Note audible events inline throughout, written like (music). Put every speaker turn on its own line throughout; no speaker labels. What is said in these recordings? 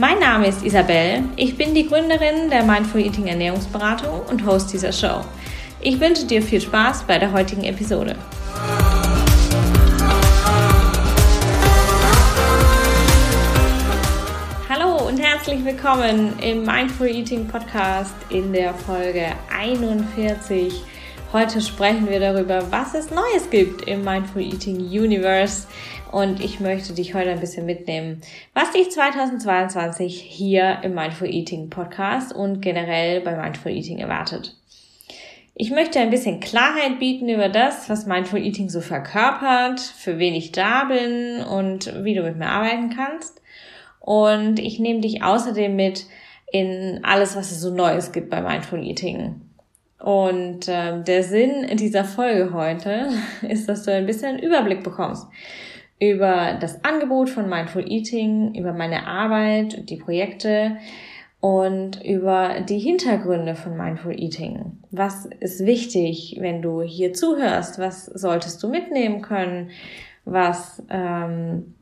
Mein Name ist Isabel, ich bin die Gründerin der Mindful Eating Ernährungsberatung und Host dieser Show. Ich wünsche dir viel Spaß bei der heutigen Episode. Hallo und herzlich willkommen im Mindful Eating Podcast in der Folge 41 Heute sprechen wir darüber, was es Neues gibt im Mindful Eating Universe. Und ich möchte dich heute ein bisschen mitnehmen, was dich 2022 hier im Mindful Eating Podcast und generell bei Mindful Eating erwartet. Ich möchte ein bisschen Klarheit bieten über das, was Mindful Eating so verkörpert, für wen ich da bin und wie du mit mir arbeiten kannst. Und ich nehme dich außerdem mit in alles, was es so Neues gibt bei Mindful Eating. Und äh, der Sinn dieser Folge heute (laughs) ist, dass du ein bisschen einen Überblick bekommst über das Angebot von Mindful Eating, über meine Arbeit, die Projekte und über die Hintergründe von Mindful Eating. Was ist wichtig, wenn du hier zuhörst? Was solltest du mitnehmen können? Was ähm,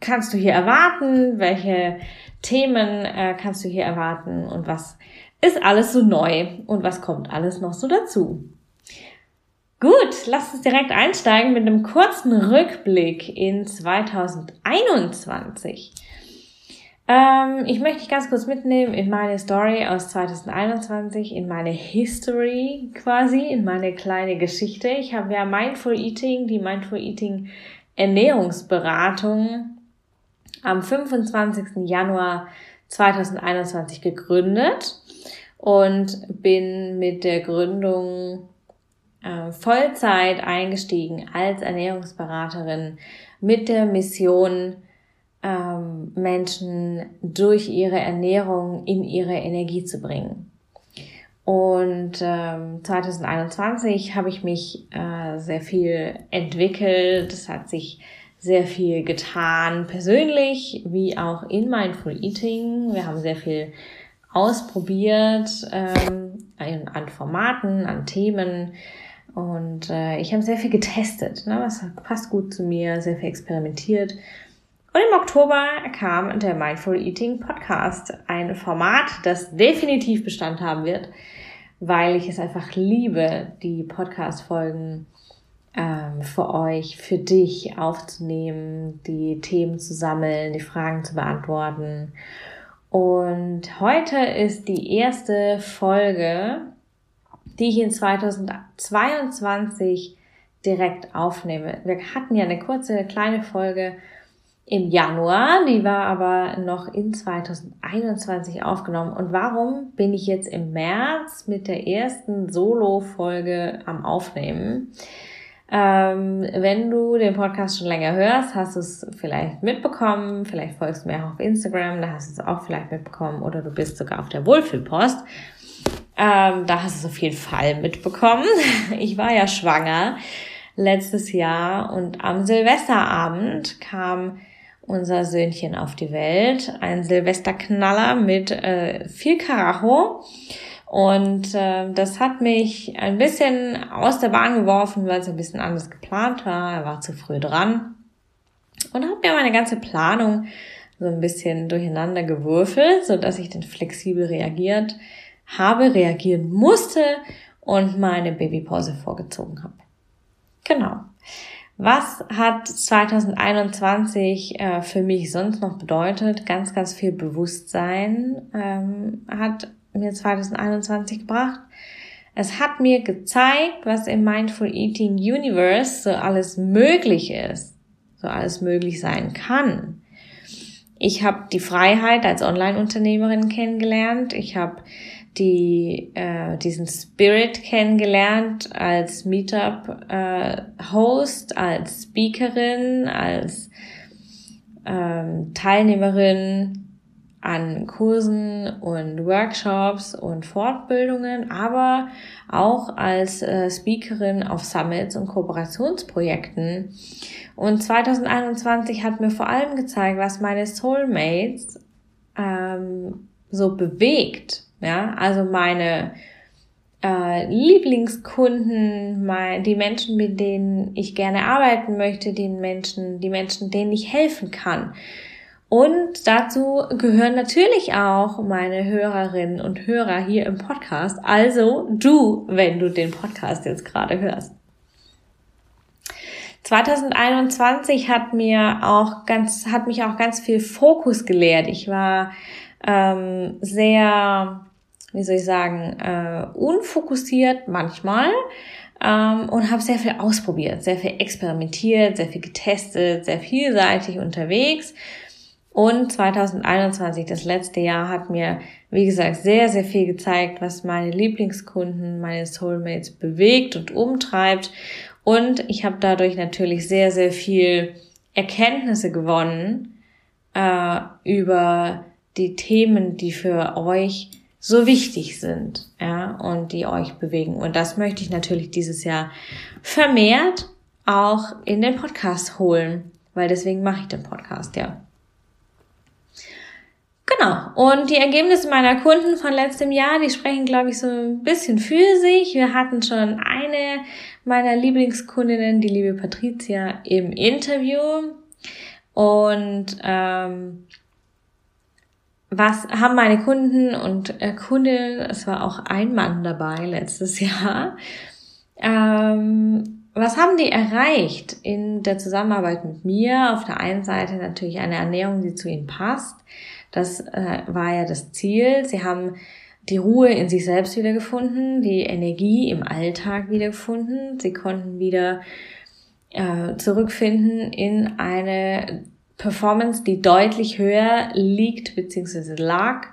kannst du hier erwarten? Welche Themen äh, kannst du hier erwarten? Und was ist alles so neu und was kommt alles noch so dazu. Gut, lass uns direkt einsteigen mit einem kurzen Rückblick in 2021. Ähm, ich möchte dich ganz kurz mitnehmen in meine Story aus 2021, in meine History quasi, in meine kleine Geschichte. Ich habe ja Mindful Eating, die Mindful Eating Ernährungsberatung am 25. Januar 2021 gegründet und bin mit der Gründung äh, Vollzeit eingestiegen als Ernährungsberaterin mit der Mission, ähm, Menschen durch ihre Ernährung in ihre Energie zu bringen. Und ähm, 2021 habe ich mich äh, sehr viel entwickelt. Es hat sich sehr viel getan, persönlich wie auch in Mindful Eating. Wir haben sehr viel ausprobiert ähm, an Formaten, an Themen. Und äh, ich habe sehr viel getestet. Ne? Das passt gut zu mir, sehr viel experimentiert. Und im Oktober kam der Mindful Eating Podcast, ein Format, das definitiv Bestand haben wird, weil ich es einfach liebe, die Podcast-Folgen ähm, für euch, für dich aufzunehmen, die Themen zu sammeln, die Fragen zu beantworten. Und heute ist die erste Folge, die ich in 2022 direkt aufnehme. Wir hatten ja eine kurze, kleine Folge im Januar, die war aber noch in 2021 aufgenommen. Und warum bin ich jetzt im März mit der ersten Solo-Folge am Aufnehmen? Ähm, wenn du den Podcast schon länger hörst, hast du es vielleicht mitbekommen, vielleicht folgst du mir auch auf Instagram, da hast du es auch vielleicht mitbekommen oder du bist sogar auf der Wohlfühlpost. Ähm, da hast du es auf jeden Fall mitbekommen. (laughs) Ich war ja schwanger letztes Jahr und am Silvesterabend kam unser Söhnchen auf die Welt. Ein Silvesterknaller mit äh, viel Karacho. Und äh, das hat mich ein bisschen aus der Bahn geworfen, weil es ein bisschen anders geplant war. Er war zu früh dran. Und habe mir meine ganze Planung so ein bisschen durcheinander gewürfelt, so dass ich dann flexibel reagiert habe, reagieren musste und meine Babypause vorgezogen habe. Genau. Was hat 2021 äh, für mich sonst noch bedeutet? Ganz, ganz viel Bewusstsein ähm, hat mir 2021 gebracht. Es hat mir gezeigt, was im Mindful Eating Universe so alles möglich ist, so alles möglich sein kann. Ich habe die Freiheit als Online-Unternehmerin kennengelernt. Ich habe die äh, diesen Spirit kennengelernt als Meetup-Host, äh, als Speakerin, als ähm, Teilnehmerin an Kursen und Workshops und Fortbildungen, aber auch als äh, Speakerin auf Summits und Kooperationsprojekten. Und 2021 hat mir vor allem gezeigt, was meine Soulmates ähm, so bewegt. Ja, also meine äh, Lieblingskunden, mein, die Menschen, mit denen ich gerne arbeiten möchte, die Menschen, die Menschen, denen ich helfen kann. Und dazu gehören natürlich auch meine Hörerinnen und Hörer hier im Podcast. Also du, wenn du den Podcast jetzt gerade hörst. 2021 hat mir auch ganz, hat mich auch ganz viel Fokus gelehrt. Ich war ähm, sehr, wie soll ich sagen, äh, unfokussiert manchmal ähm, und habe sehr viel ausprobiert, sehr viel experimentiert, sehr viel getestet, sehr vielseitig unterwegs. Und 2021, das letzte Jahr, hat mir, wie gesagt, sehr, sehr viel gezeigt, was meine Lieblingskunden, meine Soulmates bewegt und umtreibt. Und ich habe dadurch natürlich sehr, sehr viel Erkenntnisse gewonnen äh, über die Themen, die für euch so wichtig sind, ja, und die euch bewegen. Und das möchte ich natürlich dieses Jahr vermehrt auch in den Podcast holen, weil deswegen mache ich den Podcast, ja. Genau. Und die Ergebnisse meiner Kunden von letztem Jahr, die sprechen, glaube ich, so ein bisschen für sich. Wir hatten schon eine meiner Lieblingskundinnen, die liebe Patricia, im Interview. Und ähm, was haben meine Kunden und äh, Kundinnen, es war auch ein Mann dabei letztes (laughs) Jahr, ähm, was haben die erreicht in der Zusammenarbeit mit mir? Auf der einen Seite natürlich eine Ernährung, die zu ihnen passt. Das äh, war ja das Ziel. Sie haben die Ruhe in sich selbst wiedergefunden, die Energie im Alltag wiedergefunden. Sie konnten wieder äh, zurückfinden in eine Performance, die deutlich höher liegt bzw. lag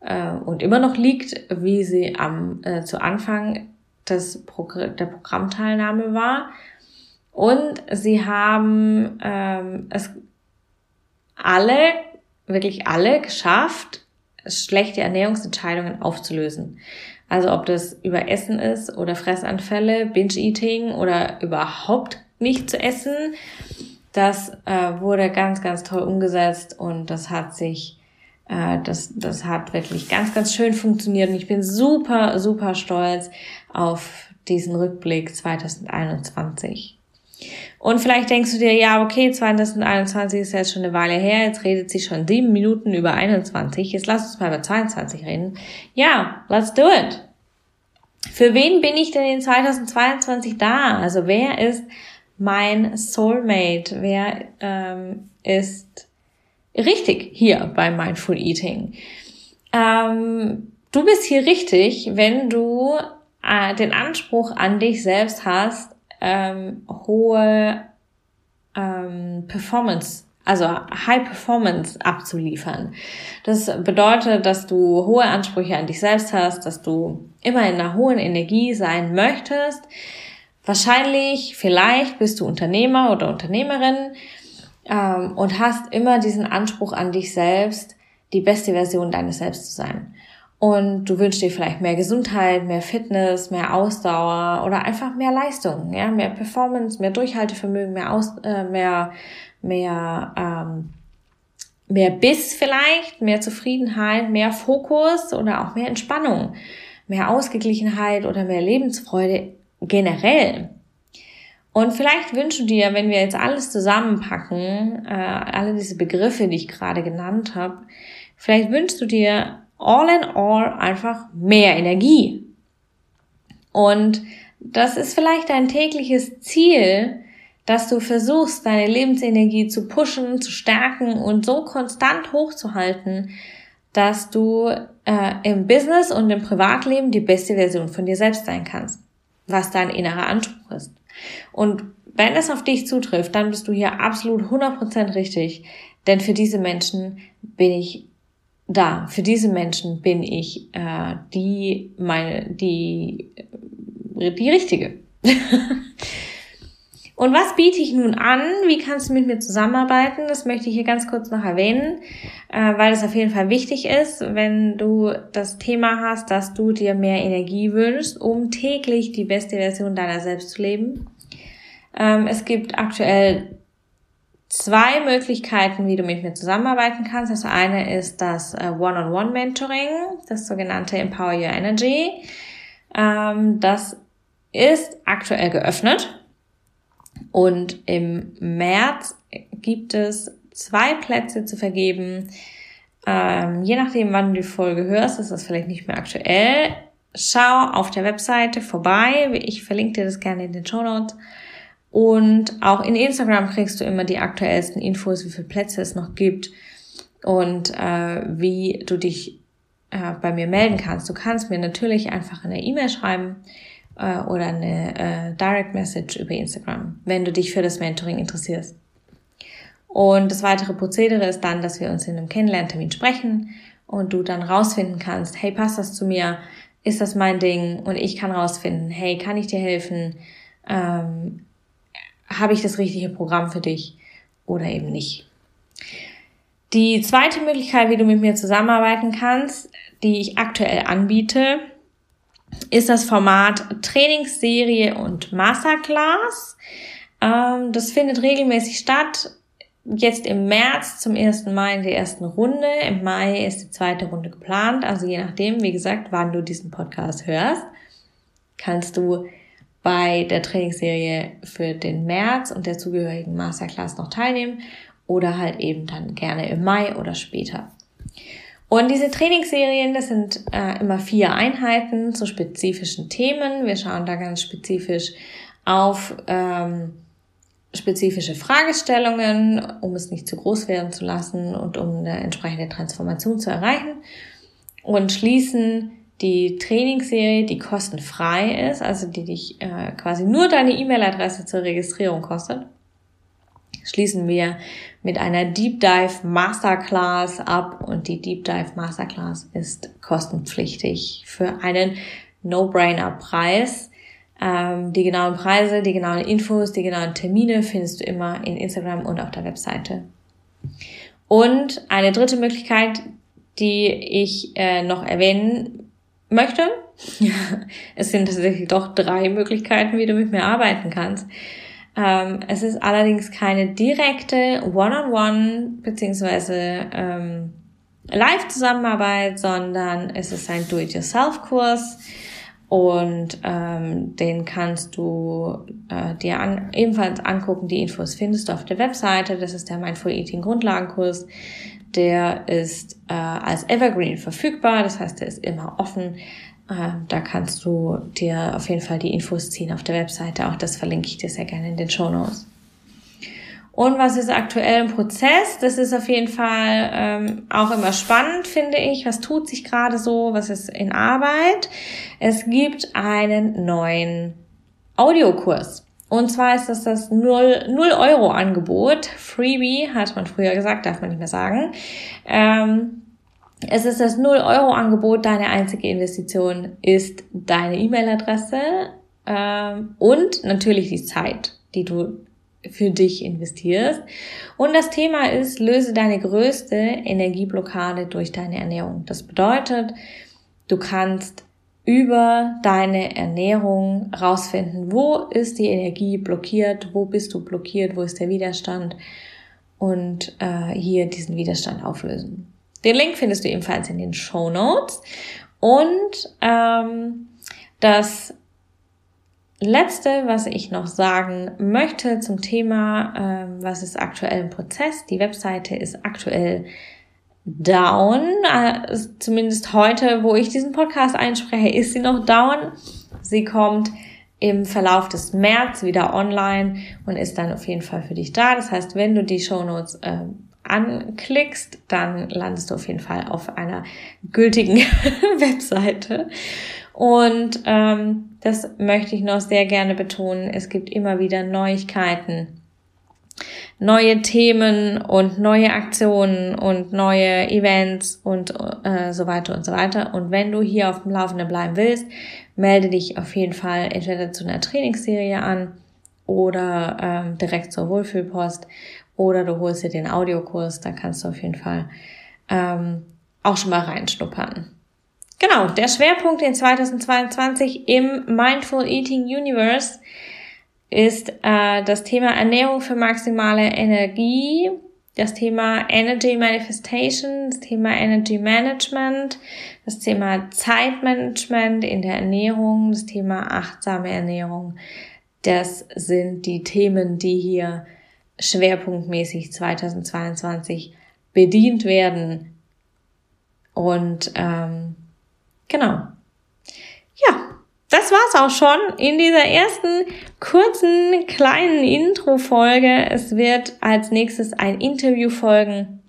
äh, und immer noch liegt, wie sie am äh, zu Anfang des Progr der Programmteilnahme war. Und sie haben ähm, es alle wirklich alle geschafft, schlechte Ernährungsentscheidungen aufzulösen. Also ob das über Essen ist oder Fressanfälle, Binge-Eating oder überhaupt nicht zu essen, das äh, wurde ganz, ganz toll umgesetzt und das hat sich, äh, das, das hat wirklich ganz, ganz schön funktioniert und ich bin super, super stolz auf diesen Rückblick 2021. Und vielleicht denkst du dir, ja, okay, 2021 ist jetzt schon eine Weile her, jetzt redet sie schon sieben Minuten über 21, jetzt lass uns mal über 22 reden. Ja, let's do it. Für wen bin ich denn in 2022 da? Also wer ist mein Soulmate? Wer ähm, ist richtig hier bei Mindful Eating? Ähm, du bist hier richtig, wenn du äh, den Anspruch an dich selbst hast, ähm, hohe ähm, Performance, also High Performance abzuliefern. Das bedeutet, dass du hohe Ansprüche an dich selbst hast, dass du immer in einer hohen Energie sein möchtest. Wahrscheinlich, vielleicht bist du Unternehmer oder Unternehmerin ähm, und hast immer diesen Anspruch an dich selbst, die beste Version deines Selbst zu sein. Und du wünschst dir vielleicht mehr Gesundheit, mehr Fitness, mehr Ausdauer oder einfach mehr Leistung, ja, mehr Performance, mehr Durchhaltevermögen, mehr Aus, äh, mehr, mehr, ähm, mehr Biss vielleicht, mehr Zufriedenheit, mehr Fokus oder auch mehr Entspannung, mehr Ausgeglichenheit oder mehr Lebensfreude generell. Und vielleicht wünschst du dir, wenn wir jetzt alles zusammenpacken, äh, alle diese Begriffe, die ich gerade genannt habe, vielleicht wünschst du dir all in all einfach mehr Energie. Und das ist vielleicht dein tägliches Ziel, dass du versuchst, deine Lebensenergie zu pushen, zu stärken und so konstant hochzuhalten, dass du äh, im Business und im Privatleben die beste Version von dir selbst sein kannst, was dein innerer Anspruch ist. Und wenn es auf dich zutrifft, dann bist du hier absolut 100% richtig, denn für diese Menschen bin ich da, für diese Menschen bin ich äh, die, meine, die, die richtige. (laughs) Und was biete ich nun an? Wie kannst du mit mir zusammenarbeiten? Das möchte ich hier ganz kurz noch erwähnen, äh, weil es auf jeden Fall wichtig ist, wenn du das Thema hast, dass du dir mehr Energie wünschst, um täglich die beste Version deiner selbst zu leben. Ähm, es gibt aktuell zwei Möglichkeiten, wie du mit mir zusammenarbeiten kannst. Das eine ist das äh, One-on-One-Mentoring, das sogenannte Empower Your Energy. Ähm, das ist aktuell geöffnet und im März gibt es zwei Plätze zu vergeben. Ähm, je nachdem, wann du die Folge hörst, ist das vielleicht nicht mehr aktuell. Schau auf der Webseite vorbei. Ich verlinke dir das gerne in den Show Notes. Und auch in Instagram kriegst du immer die aktuellsten Infos, wie viele Plätze es noch gibt und äh, wie du dich äh, bei mir melden kannst. Du kannst mir natürlich einfach eine E-Mail schreiben äh, oder eine äh, Direct Message über Instagram, wenn du dich für das Mentoring interessierst. Und das weitere Prozedere ist dann, dass wir uns in einem Kennenlerntermin sprechen und du dann rausfinden kannst, hey, passt das zu mir? Ist das mein Ding? Und ich kann rausfinden, hey, kann ich dir helfen? Ähm, habe ich das richtige Programm für dich oder eben nicht. Die zweite Möglichkeit, wie du mit mir zusammenarbeiten kannst, die ich aktuell anbiete, ist das Format Trainingsserie und Masterclass. Ähm, das findet regelmäßig statt. Jetzt im März zum ersten Mal in der ersten Runde. Im Mai ist die zweite Runde geplant. Also je nachdem, wie gesagt, wann du diesen Podcast hörst, kannst du bei der Trainingsserie für den März und der zugehörigen Masterclass noch teilnehmen oder halt eben dann gerne im Mai oder später. Und diese Trainingsserien, das sind äh, immer vier Einheiten zu spezifischen Themen. Wir schauen da ganz spezifisch auf ähm, spezifische Fragestellungen, um es nicht zu groß werden zu lassen und um eine entsprechende Transformation zu erreichen. Und schließen die Trainingsserie, die kostenfrei ist, also die dich äh, quasi nur deine E-Mail-Adresse zur Registrierung kostet, schließen wir mit einer Deep Dive Masterclass ab und die Deep Dive Masterclass ist kostenpflichtig für einen No-Brainer-Preis. Ähm, die genauen Preise, die genauen Infos, die genauen Termine findest du immer in Instagram und auf der Webseite. Und eine dritte Möglichkeit, die ich äh, noch erwähnen möchte. (laughs) es sind tatsächlich doch drei Möglichkeiten, wie du mit mir arbeiten kannst. Ähm, es ist allerdings keine direkte One-on-One beziehungsweise ähm, Live-Zusammenarbeit, sondern es ist ein Do-it-yourself-Kurs und ähm, den kannst du äh, dir an, ebenfalls angucken. Die Infos findest du auf der Webseite. Das ist der Mindful Eating Grundlagenkurs. Der ist äh, als Evergreen verfügbar, das heißt, der ist immer offen. Äh, da kannst du dir auf jeden Fall die Infos ziehen auf der Webseite. Auch das verlinke ich dir sehr gerne in den Show Notes. Und was ist aktuell im Prozess? Das ist auf jeden Fall ähm, auch immer spannend, finde ich. Was tut sich gerade so? Was ist in Arbeit? Es gibt einen neuen Audiokurs. Und zwar ist das das 0, 0 Euro Angebot. Freebie hat man früher gesagt, darf man nicht mehr sagen. Ähm, es ist das 0 Euro Angebot. Deine einzige Investition ist deine E-Mail-Adresse ähm, und natürlich die Zeit, die du für dich investierst. Und das Thema ist, löse deine größte Energieblockade durch deine Ernährung. Das bedeutet, du kannst über deine Ernährung rausfinden, wo ist die Energie blockiert, wo bist du blockiert, wo ist der Widerstand und äh, hier diesen Widerstand auflösen. Den Link findest du ebenfalls in den Show Notes. Und ähm, das Letzte, was ich noch sagen möchte zum Thema, ähm, was ist aktuell im Prozess. Die Webseite ist aktuell down. Äh, zumindest heute, wo ich diesen Podcast einspreche, ist sie noch down. Sie kommt im Verlauf des März wieder online und ist dann auf jeden Fall für dich da. Das heißt, wenn du die Shownotes äh, anklickst, dann landest du auf jeden Fall auf einer gültigen (laughs) Webseite. Und ähm, das möchte ich noch sehr gerne betonen. Es gibt immer wieder Neuigkeiten neue Themen und neue Aktionen und neue Events und äh, so weiter und so weiter. Und wenn du hier auf dem Laufenden bleiben willst, melde dich auf jeden Fall entweder zu einer Trainingsserie an oder ähm, direkt zur Wohlfühlpost oder du holst dir den Audiokurs, da kannst du auf jeden Fall ähm, auch schon mal reinschnuppern. Genau, der Schwerpunkt in 2022 im Mindful Eating Universe ist äh, das Thema Ernährung für maximale Energie, das Thema Energy Manifestation, das Thema Energy Management, das Thema Zeitmanagement in der Ernährung, das Thema achtsame Ernährung. Das sind die Themen, die hier schwerpunktmäßig 2022 bedient werden. Und ähm, genau. Ja, das war's auch schon in dieser ersten kurzen kleinen Intro-Folge. Es wird als nächstes ein Interview folgen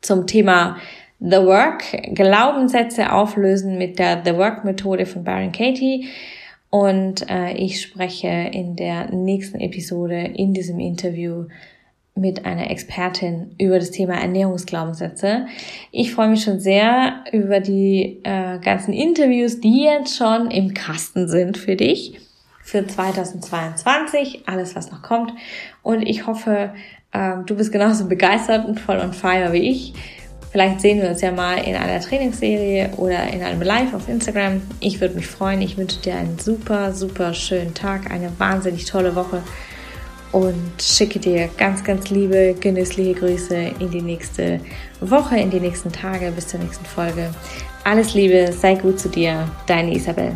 zum Thema The Work, Glaubenssätze auflösen mit der The Work Methode von Baron Katie. Und äh, ich spreche in der nächsten Episode in diesem Interview mit einer Expertin über das Thema Ernährungsglaubenssätze. Ich freue mich schon sehr über die äh, ganzen Interviews, die jetzt schon im Kasten sind für dich für 2022, alles was noch kommt. Und ich hoffe, äh, du bist genauso begeistert und voll on fire wie ich. Vielleicht sehen wir uns ja mal in einer Trainingsserie oder in einem Live auf Instagram. Ich würde mich freuen. Ich wünsche dir einen super, super schönen Tag, eine wahnsinnig tolle Woche und schicke dir ganz, ganz liebe, genüssliche Grüße in die nächste Woche, in die nächsten Tage, bis zur nächsten Folge. Alles Liebe, sei gut zu dir, deine Isabel.